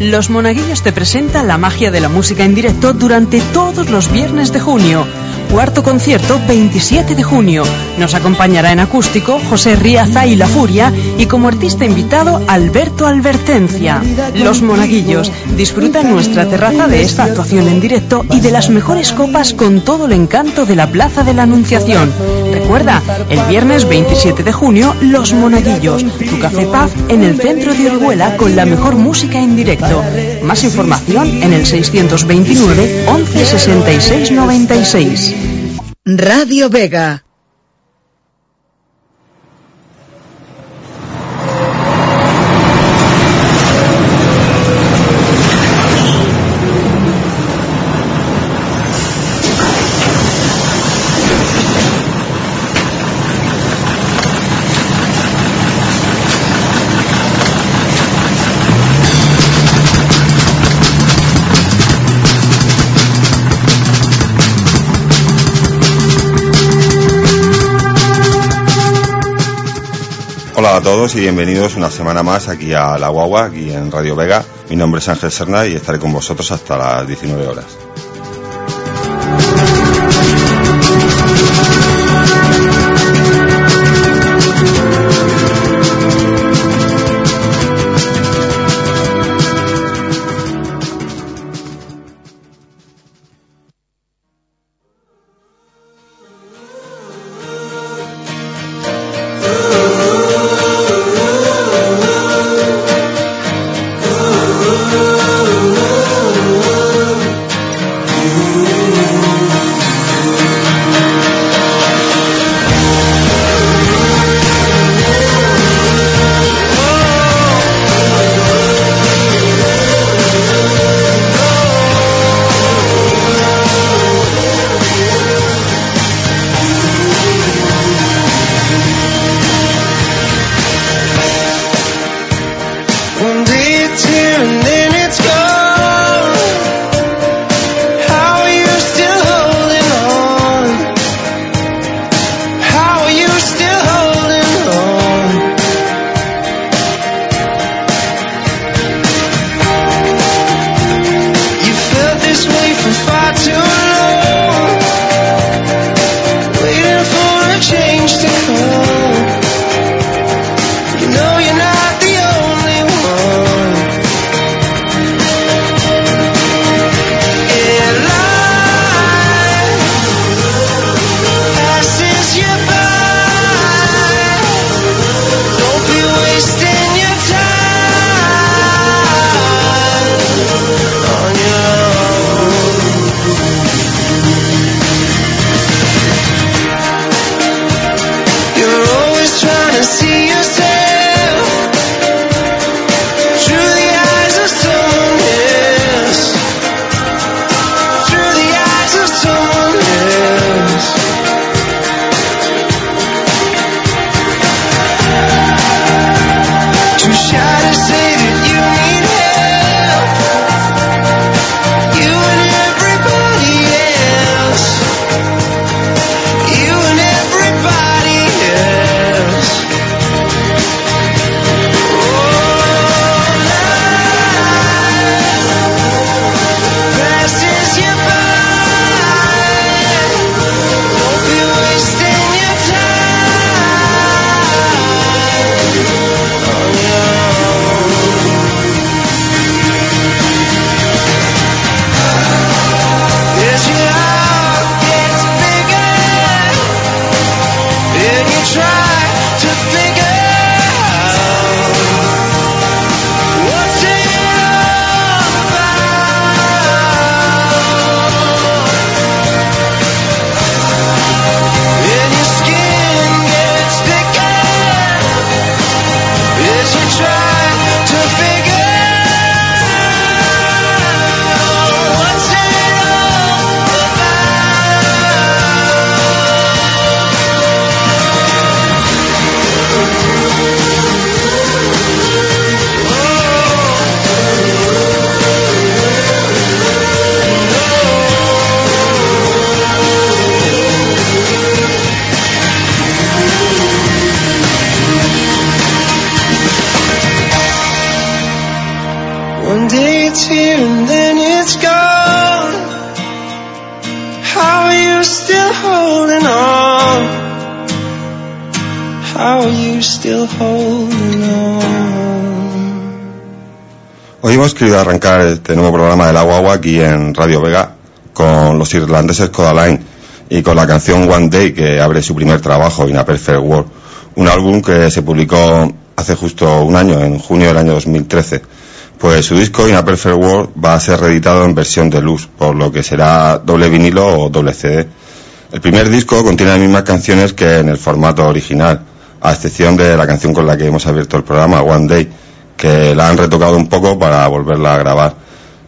Los Monaguillos te presentan la magia de la música en directo durante todos los viernes de junio. Cuarto concierto 27 de junio. Nos acompañará en acústico José Riaza y La Furia y como artista invitado Alberto Albertencia. Los Monaguillos disfrutan nuestra terraza de esta actuación en directo y de las mejores copas con todo el encanto de la Plaza de la Anunciación. Recuerda, el viernes 27 de junio, Los Monaguillos, tu café paz en el centro de Orihuela con la mejor música en directo. Más información en el 629 11 66 96. Radio Vega. Todos y bienvenidos una semana más aquí a La Guagua, aquí en Radio Vega. Mi nombre es Ángel Serna y estaré con vosotros hasta las 19 horas. Arrancar este nuevo programa de la guagua aquí en Radio Vega con los irlandeses Codaline y con la canción One Day que abre su primer trabajo, In a Perfect World, un álbum que se publicó hace justo un año, en junio del año 2013. Pues su disco In a Perfect World va a ser reeditado en versión de luz, por lo que será doble vinilo o doble CD. El primer disco contiene las mismas canciones que en el formato original, a excepción de la canción con la que hemos abierto el programa, One Day, que la han retocado un poco para volverla a grabar.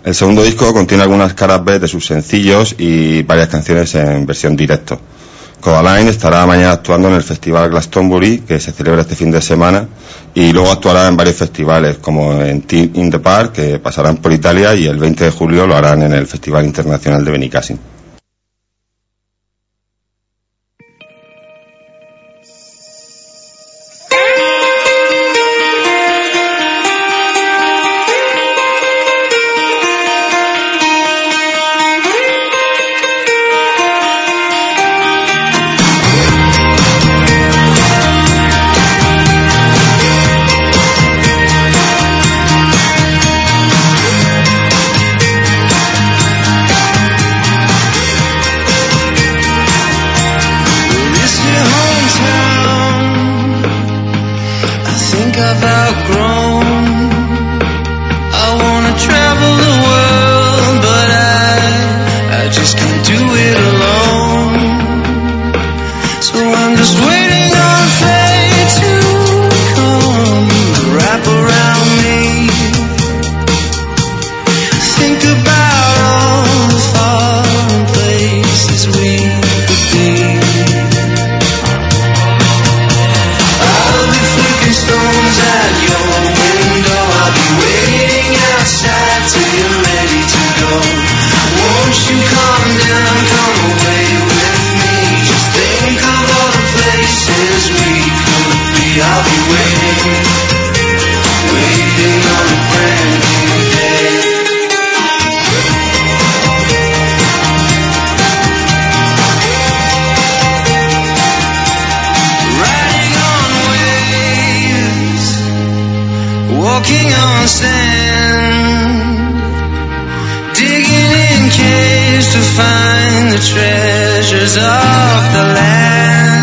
El segundo disco contiene algunas caras B de sus sencillos y varias canciones en versión directo. Codaline estará mañana actuando en el Festival Glastonbury, que se celebra este fin de semana, y luego actuará en varios festivales, como en Team in the Park, que pasarán por Italia, y el 20 de julio lo harán en el Festival Internacional de Benicassim. walking on sand, digging in caves to find the treasures of the land.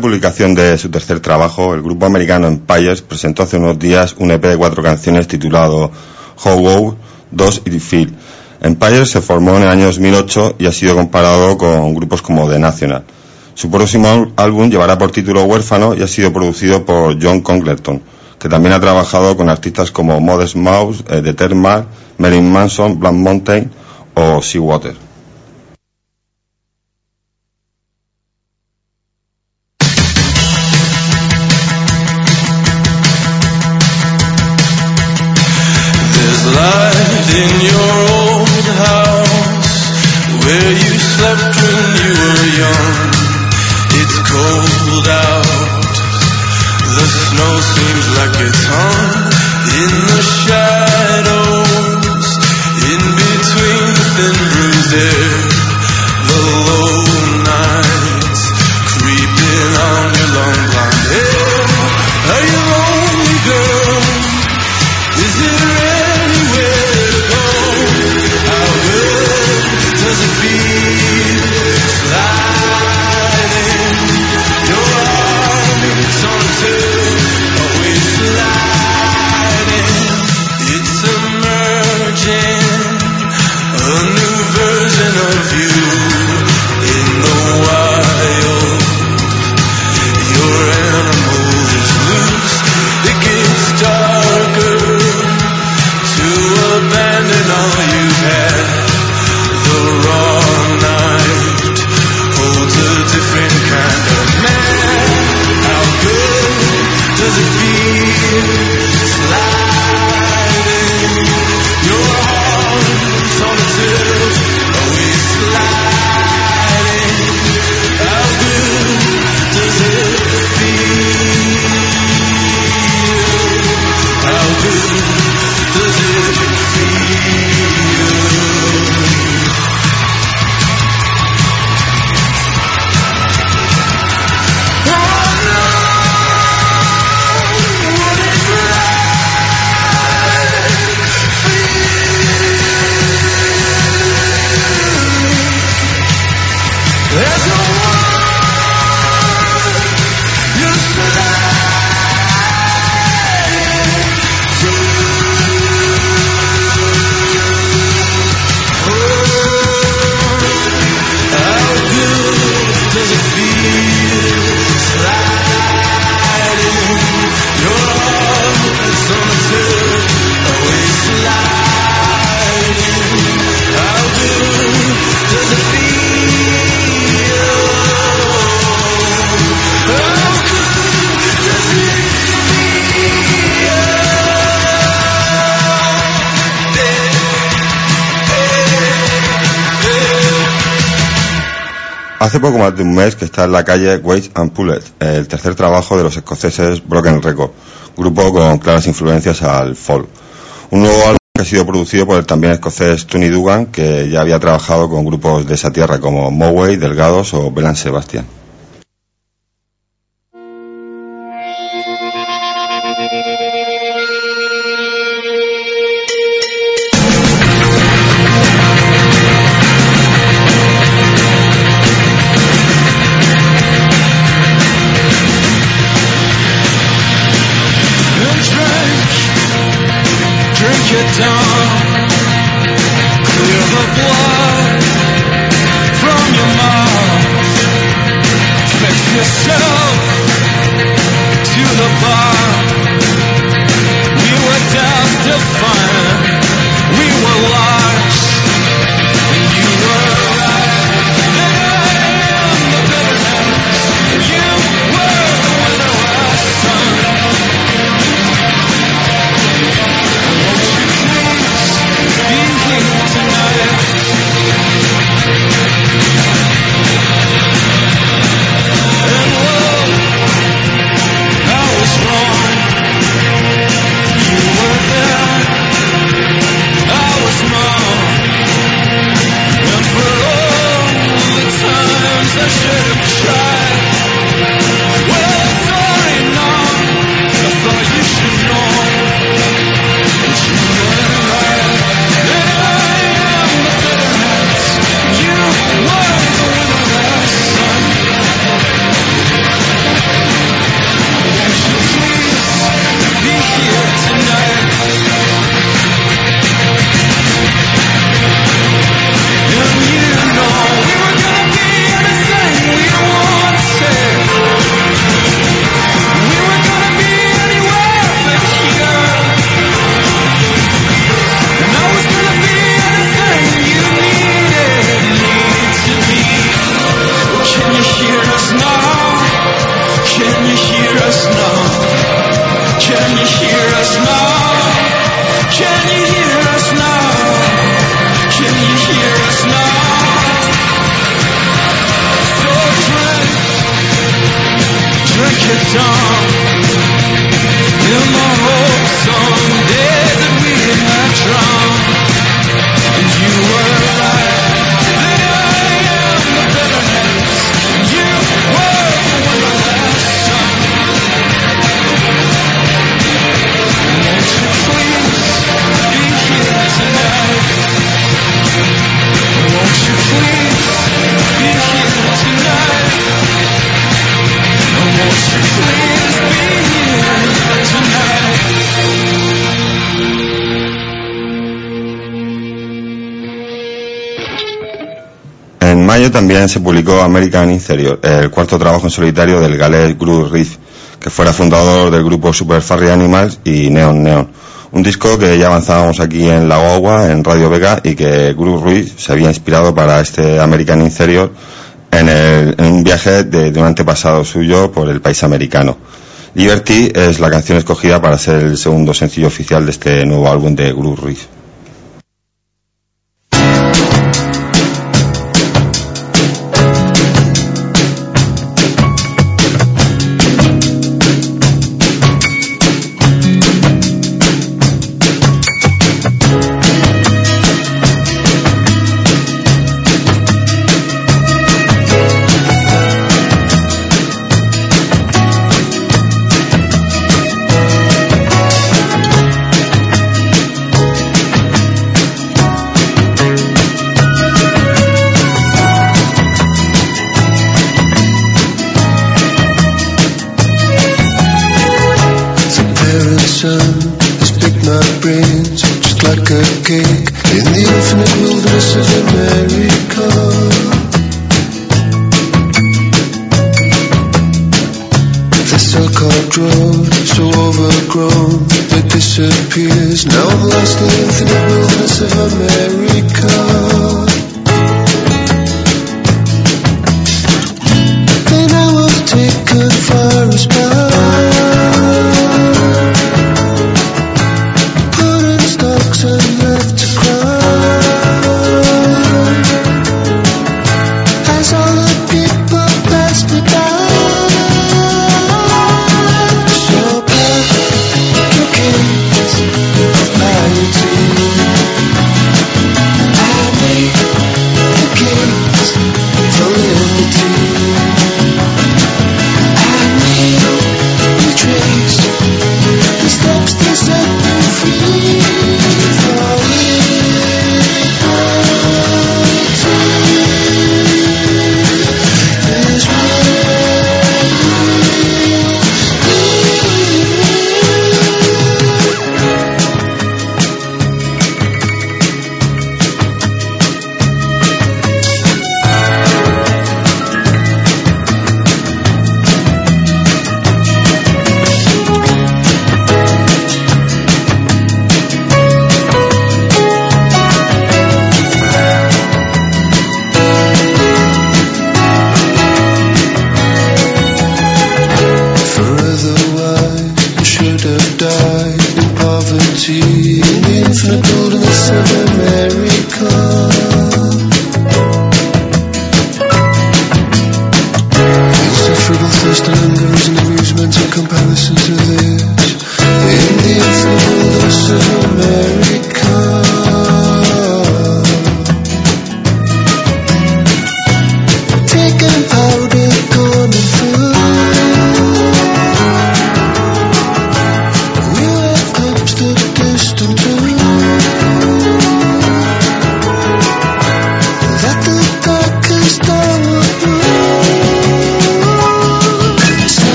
Publicación de su tercer trabajo, el grupo americano Empires presentó hace unos días un EP de cuatro canciones titulado How Go, Dos y Feel. Empires se formó en el año 2008 y ha sido comparado con grupos como The National. Su próximo álbum llevará por título Huérfano y ha sido producido por John Congleton, que también ha trabajado con artistas como Modest Mouse, eh, The Thermal, Marilyn Manson, Black Mountain o Seawater. la calle Waits and Pullet, el tercer trabajo de los escoceses Broken Record, grupo con claras influencias al folk. Un nuevo álbum que ha sido producido por el también escocés Tony Dugan, que ya había trabajado con grupos de esa tierra como Moway, Delgados o Belan Sebastian. from your yourself. Till my hopes someday that we might try. También se publicó American Interior, el cuarto trabajo en solitario del galés Groove Riff, que fuera fundador del grupo Super Furry Animals y Neon Neon. Un disco que ya avanzábamos aquí en La Guagua, en Radio Vega, y que Groove Riff se había inspirado para este American Interior en, un viaje de, un antepasado suyo por el país americano. Liberty es la canción escogida para ser el segundo sencillo oficial de este nuevo álbum de Groove Riff. So overgrown, it disappears. Now I'm lost in the wilderness of America.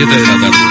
7 de la tarde.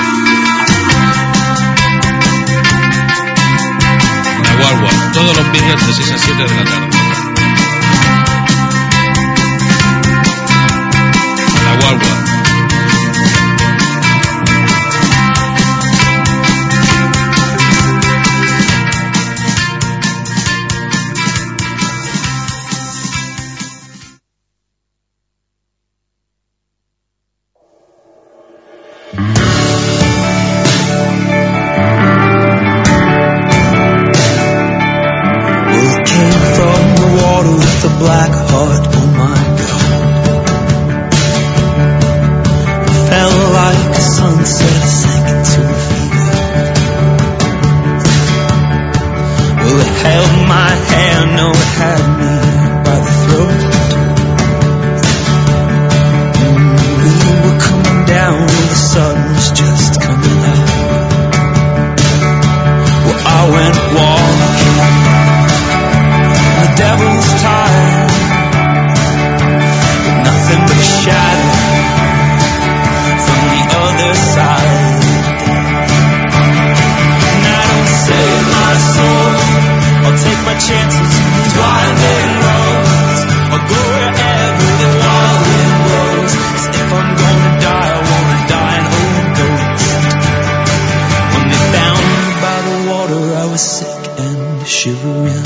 Shivering.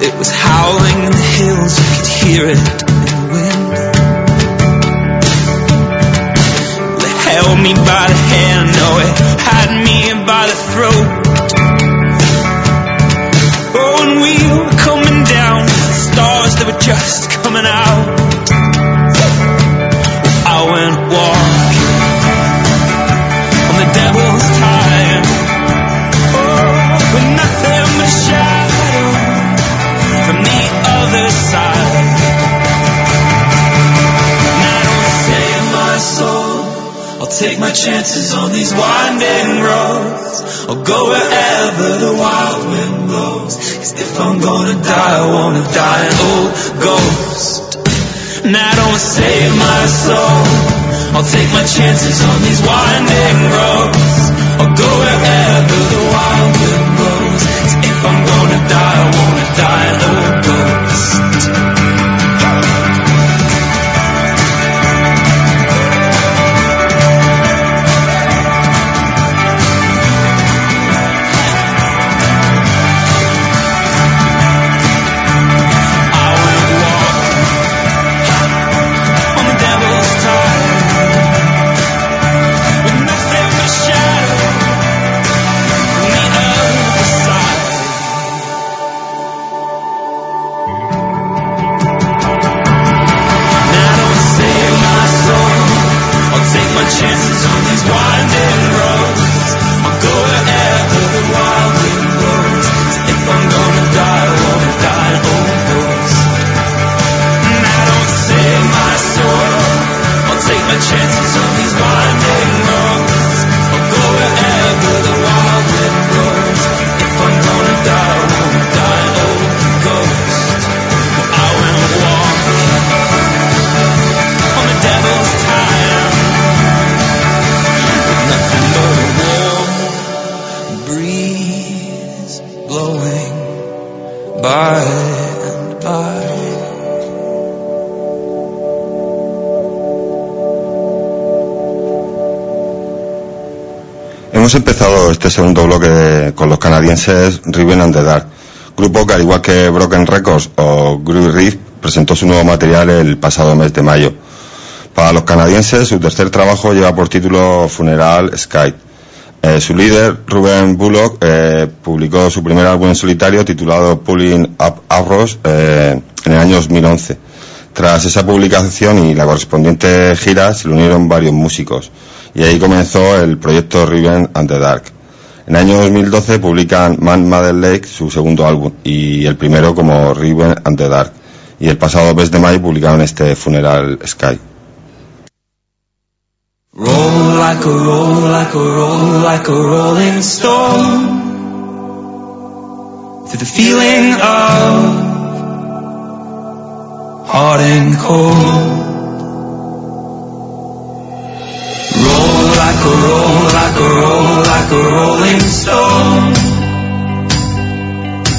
It was howling in the hills, you could hear it in the wind. They held me by the hand, no, it had me by the throat. Chances on these winding roads. I'll go wherever the wild wind blows. 'Cause if I'm gonna die, I wanna die an old ghost. And I don't save my soul. I'll take my chances on these winding Hemos empezado este segundo bloque con los canadienses Riven and the Dark, grupo que al igual que Broken Records o Groove Reef presentó su nuevo material el pasado mes de mayo. Para los canadienses su tercer trabajo lleva por título Funeral Sky. Eh, su líder, Ruben Bullock, eh, publicó su primer álbum en solitario titulado Pulling Up Arrows eh, en el año 2011. Tras esa publicación y la correspondiente gira se le unieron varios músicos y ahí comenzó el proyecto Riven and the Dark. En el año 2012 publican Man Mother Lake, su segundo álbum, y el primero como Riven and the Dark. Y el pasado mes de mayo publicaron este Funeral Sky. Roll like a roll, like a roll, like a rolling. Through the feeling of hot and cold. Like a roll, like a roll, like a rolling stone.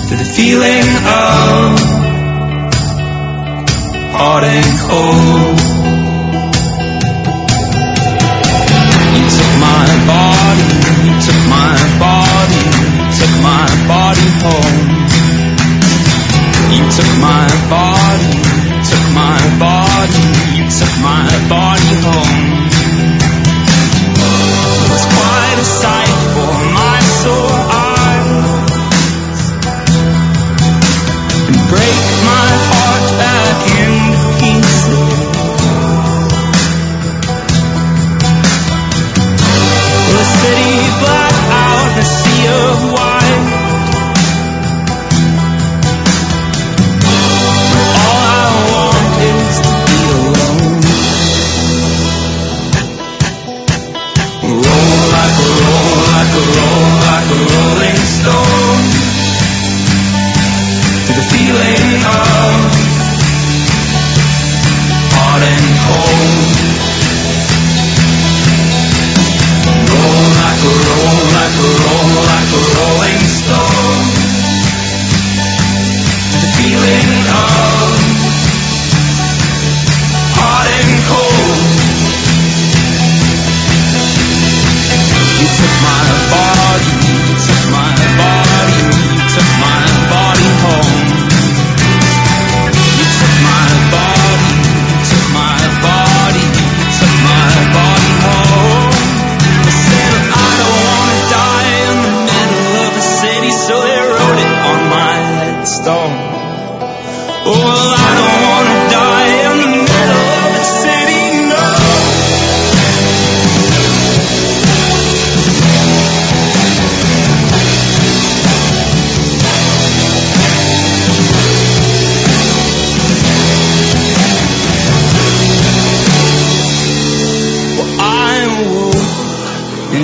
To the feeling of hot and cold. You took my body, you took my body, you took my body home. You took my body, you took my body, you took my body home. It was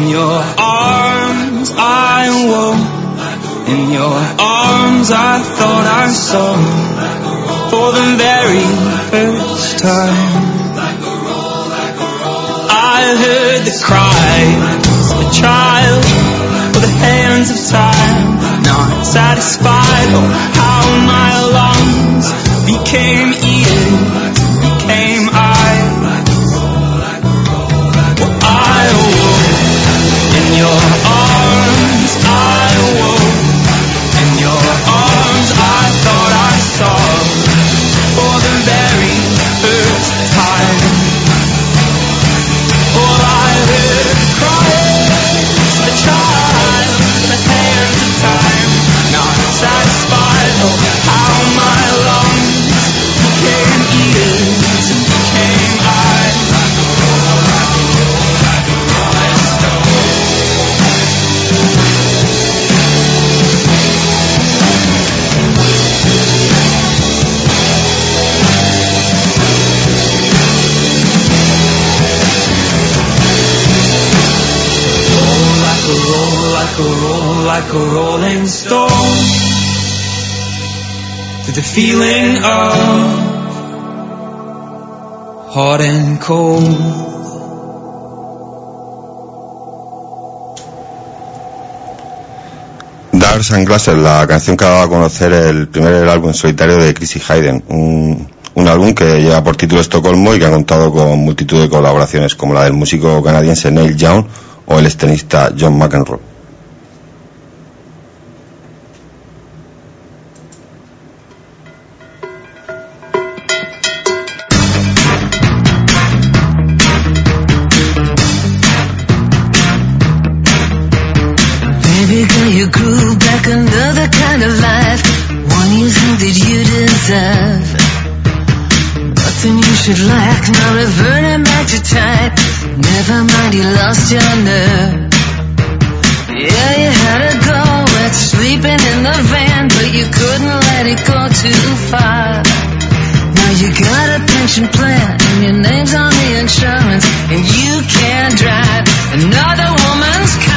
in your arms. I woke in your arms. I thought I saw for the very first time. I heard the cries of a child for the hands of time, not satisfied. Oh, how my lungs became a rolling stone. To the feeling of hot and cold. Dark Sunglasses, la canción que ha dado a conocer el primer álbum solitario de Chrissy Hayden, un, un álbum que lleva por título Estocolmo y que ha contado con multitud de colaboraciones como la del músico canadiense Neil Young o el escenista John McEnroe. You grew back another kind of life, one you think that you deserve. Nothing you should lack, now reverting back to type. Never mind, you lost your nerve. Yeah, you had to go at sleeping in the van, but you couldn't let it go too far. Now you got a pension plan, and your name's on the insurance, and you can't drive another woman's car.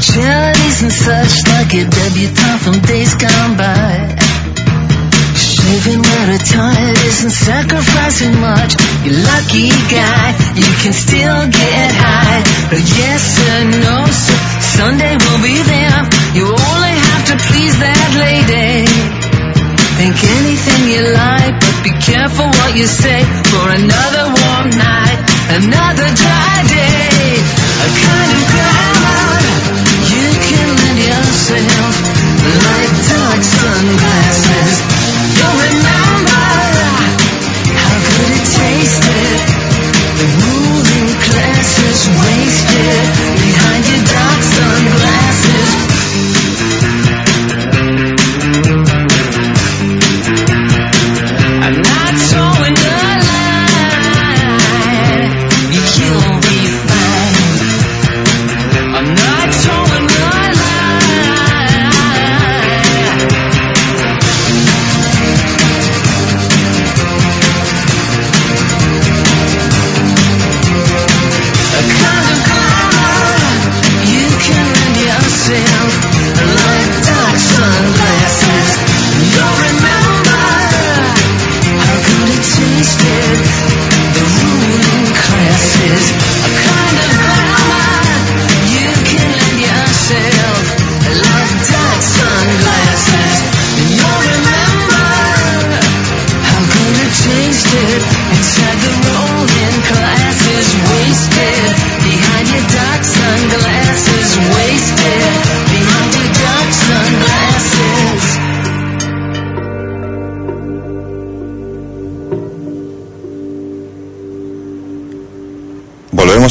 melodies and such like a debutante from days gone by. Shaving out a tired isn't sacrificing much. You lucky guy, you can still get high. But yes sir, no sir, Sunday will be there. You only have to please that lady. Think anything you like, but be careful what you say for another warm night, another dry day. A kind of glamour wasted behind your dark sunglasses.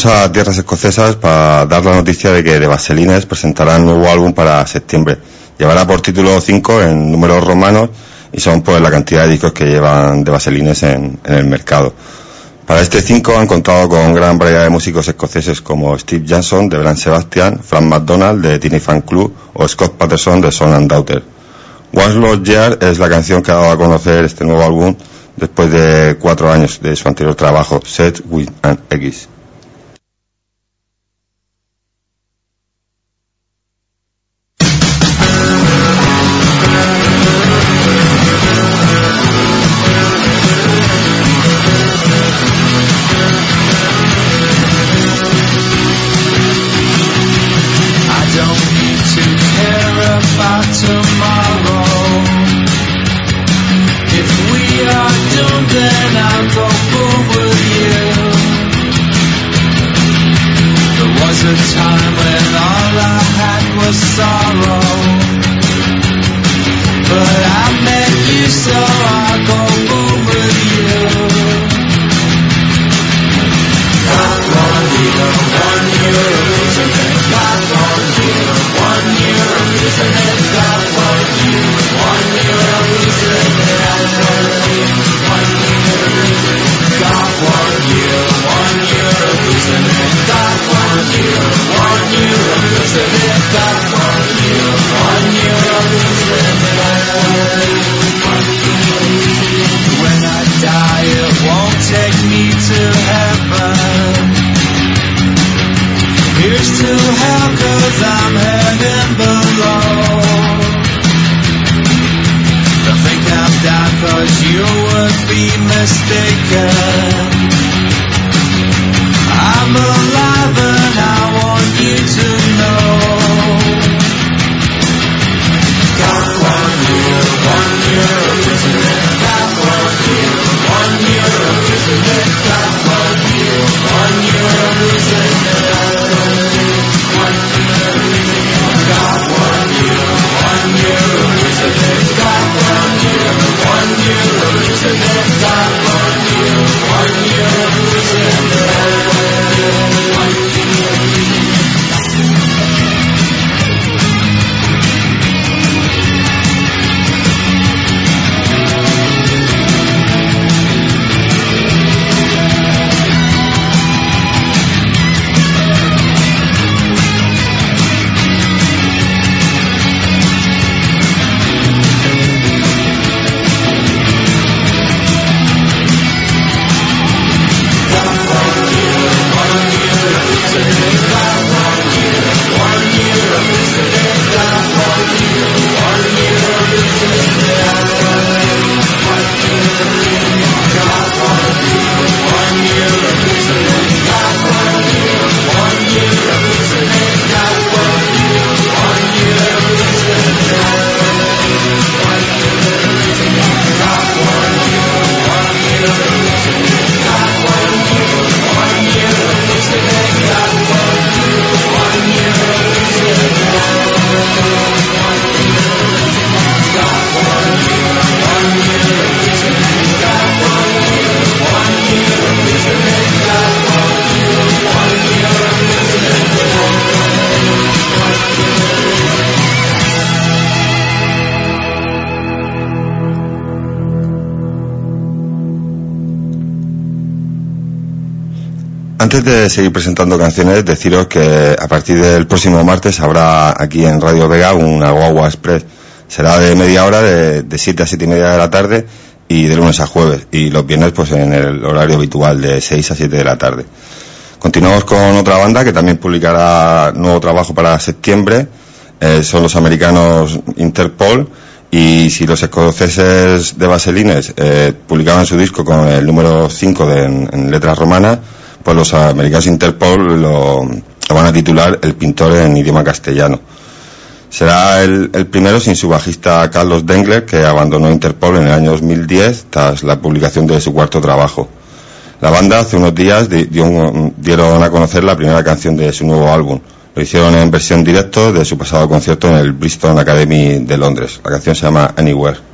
Volvemos a tierras escocesas para dar la noticia de que The Vaselines presentará un nuevo álbum para septiembre. Llevará por título 5 en números romanos y son pues la cantidad de discos que llevan The Vaselines en, el mercado. Para este 5 han contado con gran variedad de músicos escoceses como Steve Jackson de Bran Sebastian, Frank McDonald de Tiny Fan Club o Scott Patterson de Son and Daughter. Once Lost Year es la canción que ha dado a conocer este nuevo álbum después de cuatro años de su anterior trabajo, Set with an X. De seguir presentando canciones, deciros que a partir del próximo martes habrá aquí en Radio Vega una Guagua Express. Será de media hora, de, de 7 a 7 y media de la tarde y de lunes a jueves. Y los viernes pues en el horario habitual de 6 a 7 de la tarde. Continuamos con otra banda que también publicará nuevo trabajo para septiembre. Eh, son los americanos Interpol. Y si los escoceses de Vaselines eh, publicaban su disco con el número 5 de, en, en letras romanas, pues los americanos Interpol lo, van a titular El pintor en idioma castellano. Será el, el primero sin su bajista Carlos Dengler, que abandonó Interpol en el año 2010 tras la publicación de su cuarto trabajo. La banda hace unos días dieron a conocer la primera canción de su nuevo álbum. Lo hicieron en versión directo de su pasado concierto en el Bristol Academy de Londres. La canción se llama Anywhere.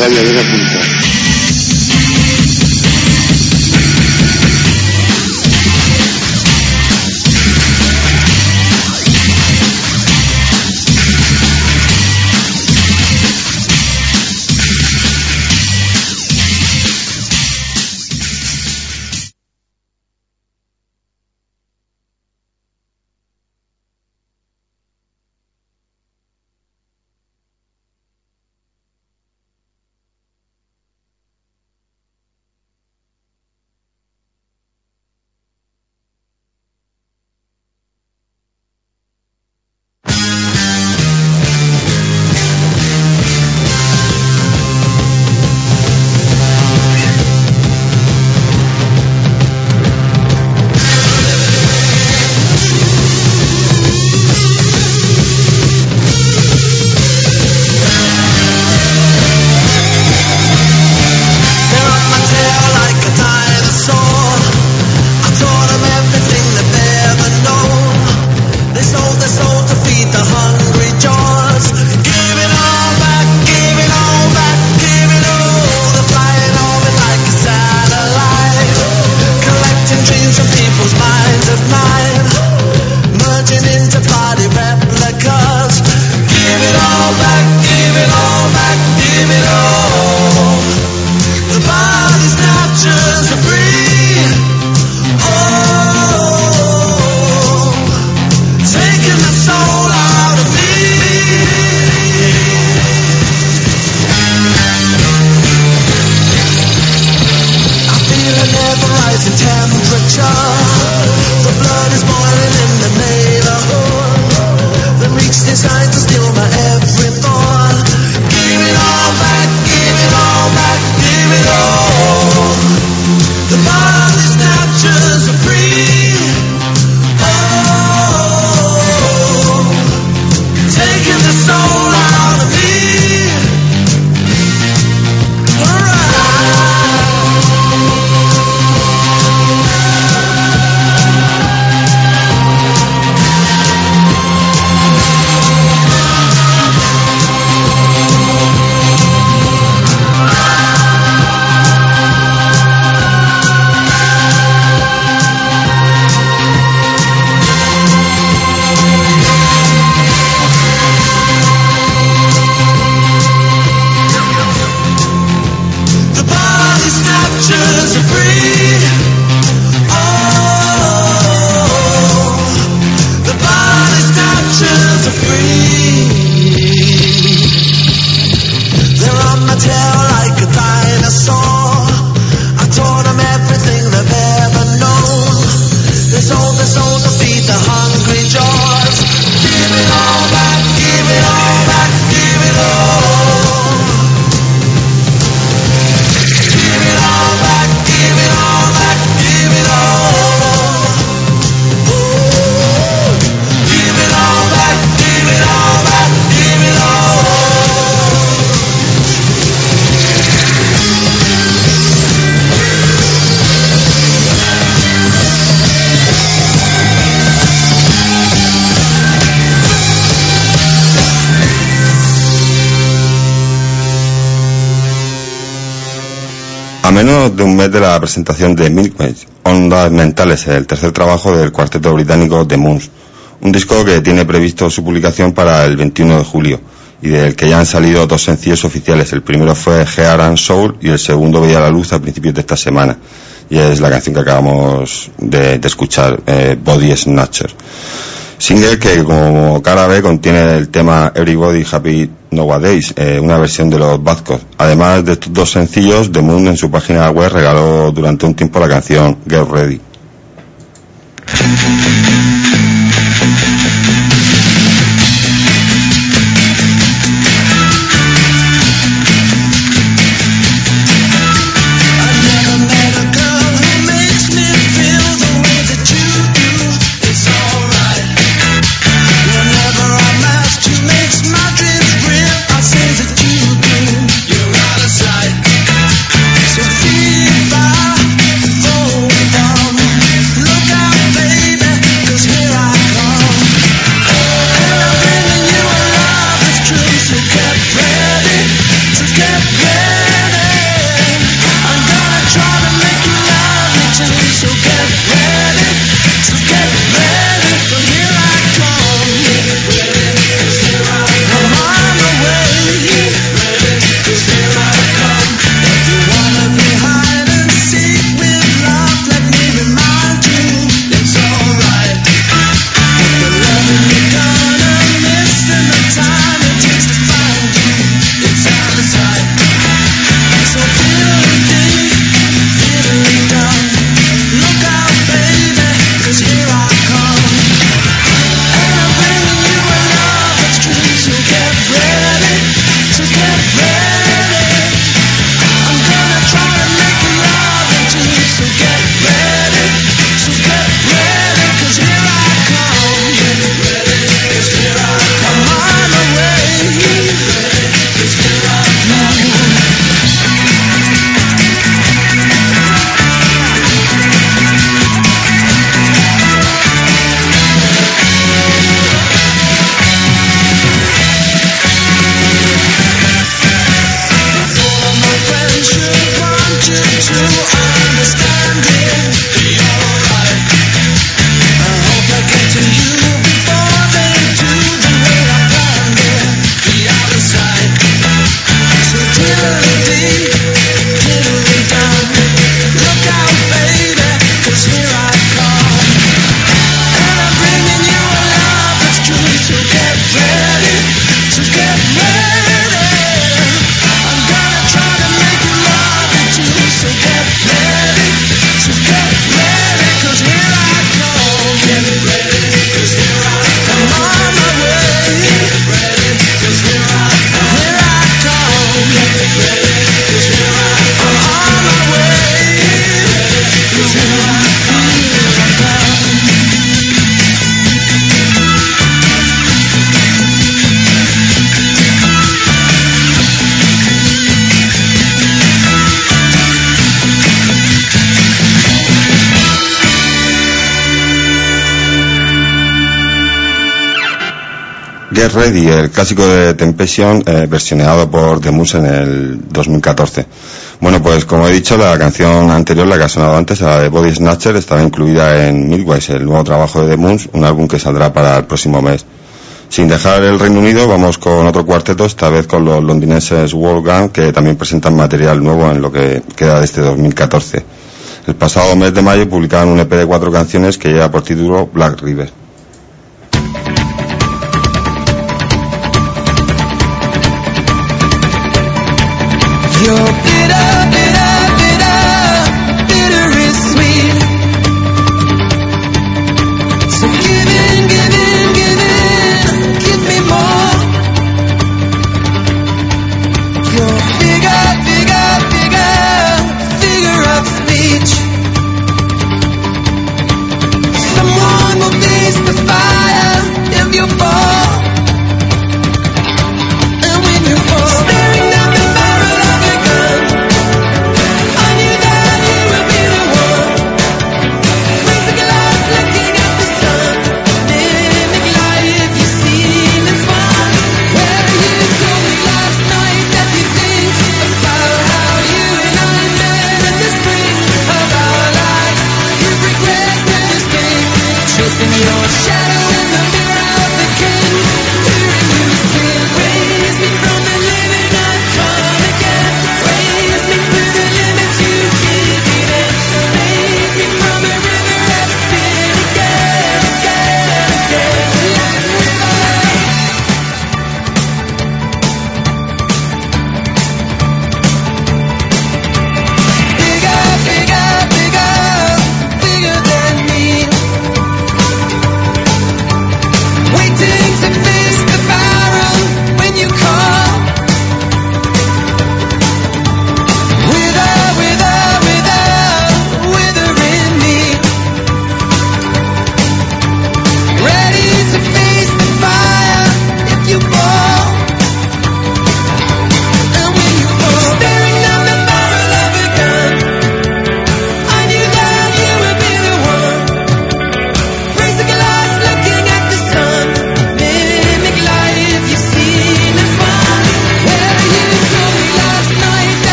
Radio la presentación de Milkmaid, Ondas Mentales, el tercer trabajo del cuarteto británico The Moons. Un disco que tiene previsto su publicación para el 21 de julio y del que ya han salido dos sencillos oficiales. El primero fue Heart and Soul y el segundo veía la luz a principios de esta semana. Y es la canción que acabamos de, escuchar, eh, Body Snatcher. Single que como cara B contiene el tema Everybody Happy Nowadays, eh, una versión de los Bazcos. Además de estos dos sencillos, The Moon en su página web regaló durante un tiempo la canción Get Ready. Ready, el clásico de Temptation, eh, versioneado por The Moose en el 2014. Bueno, pues como he dicho, la canción anterior, la que ha sonado antes, la de Body Snatcher, estaba incluida en Midwise, el nuevo trabajo de The Moons, un álbum que saldrá para el próximo mes. Sin dejar el Reino Unido, vamos con otro cuarteto, esta vez con los londinenses Wolfgang, que también presentan material nuevo en lo que queda de este 2014. El pasado mes de mayo publicaron un EP de cuatro canciones que lleva por título Black River. your bitter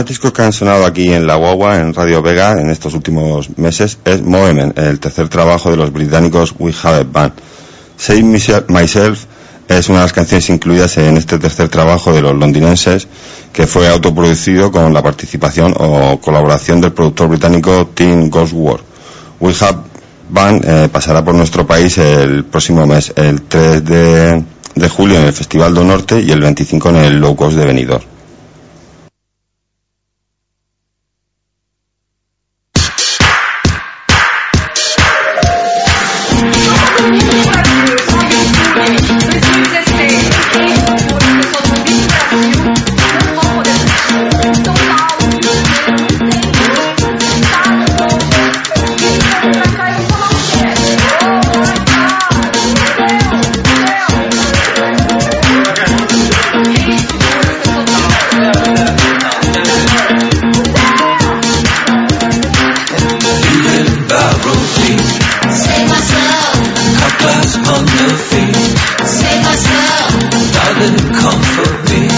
Más discos que han sonado aquí en La Guagua, en Radio Vega, en estos últimos meses, es Movement, el tercer trabajo de los británicos We Have a Band. Save Myself es una de las canciones incluidas en este tercer trabajo de los londinenses, que fue autoproducido con la participación o colaboración del productor británico Tim Ghostworth. We Have Band eh, pasará por nuestro país el próximo mes, el 3 de, de julio en el Festival do Norte y el 25 en el Low Cost de Benidorm. Save myself. Darling, comfort me.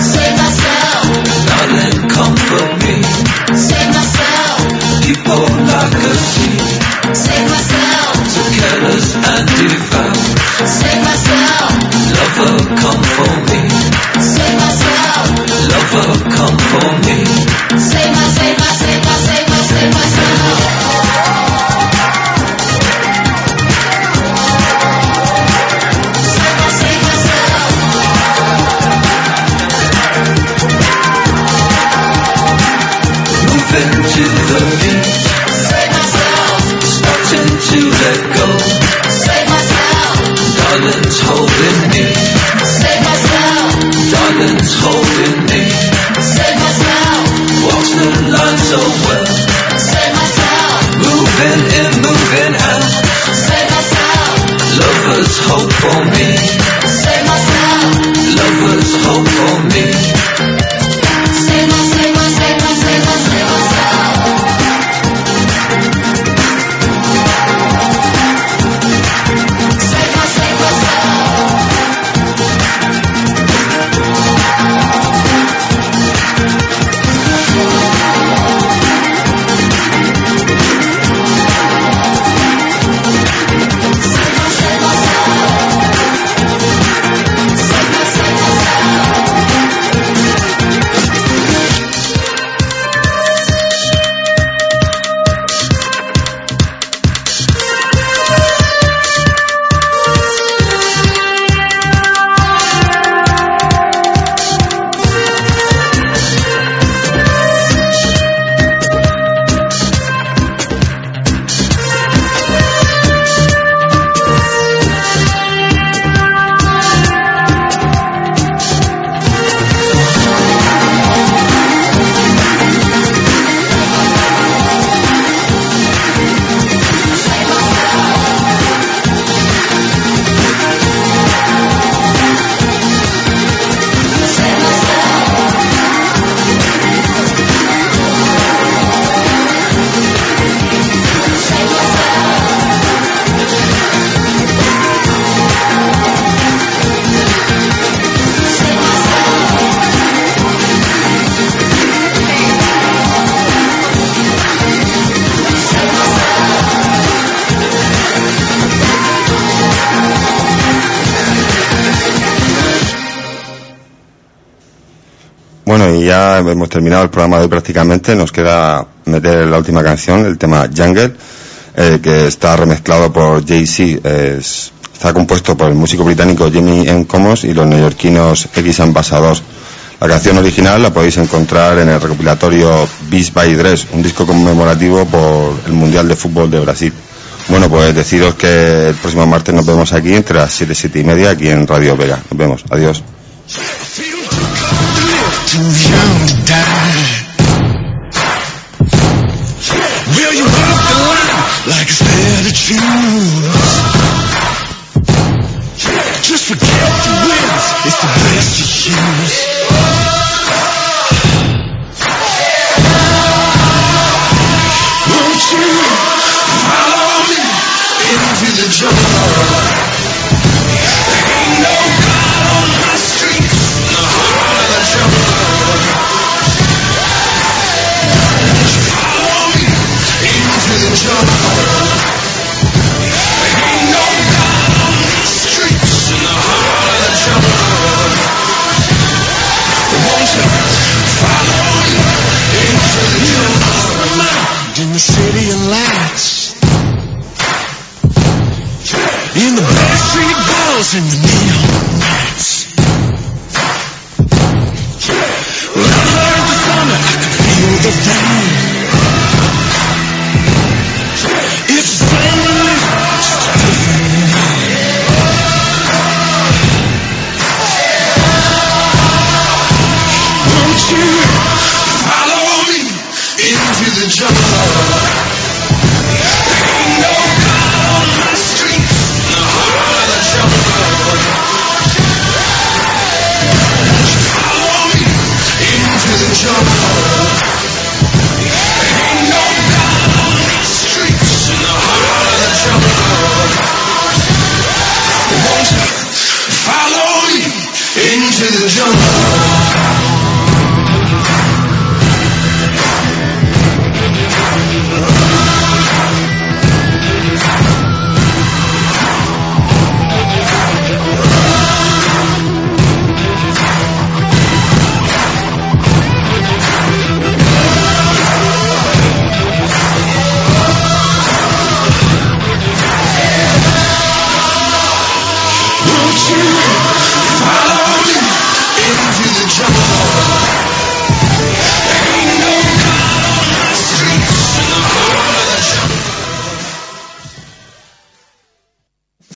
Save myself. Darling, comfort me. Save myself. People like a sheep. Save myself. So careless and devout. Save myself. Lover, come for me. Save myself. Lover, come me. Save my, save my, save my, save my, save myself. Hemos terminado el programa de hoy prácticamente. Nos queda meter la última canción, el tema Jungle, eh, que está remezclado por Jay-Z. Es- Está compuesto por el músico británico Jimmy M. Commons y los neoyorquinos X Ambassadors. La canción original la podéis encontrar en el recopilatorio Beast by Dress, un disco conmemorativo por el Mundial de Fútbol de Brasil. Bueno, pues deciros que el próximo martes nos vemos aquí entre las 7 y 7 y media aquí en Radio Vega. Nos vemos. Adiós. Die. Will you walk the line like it's choose?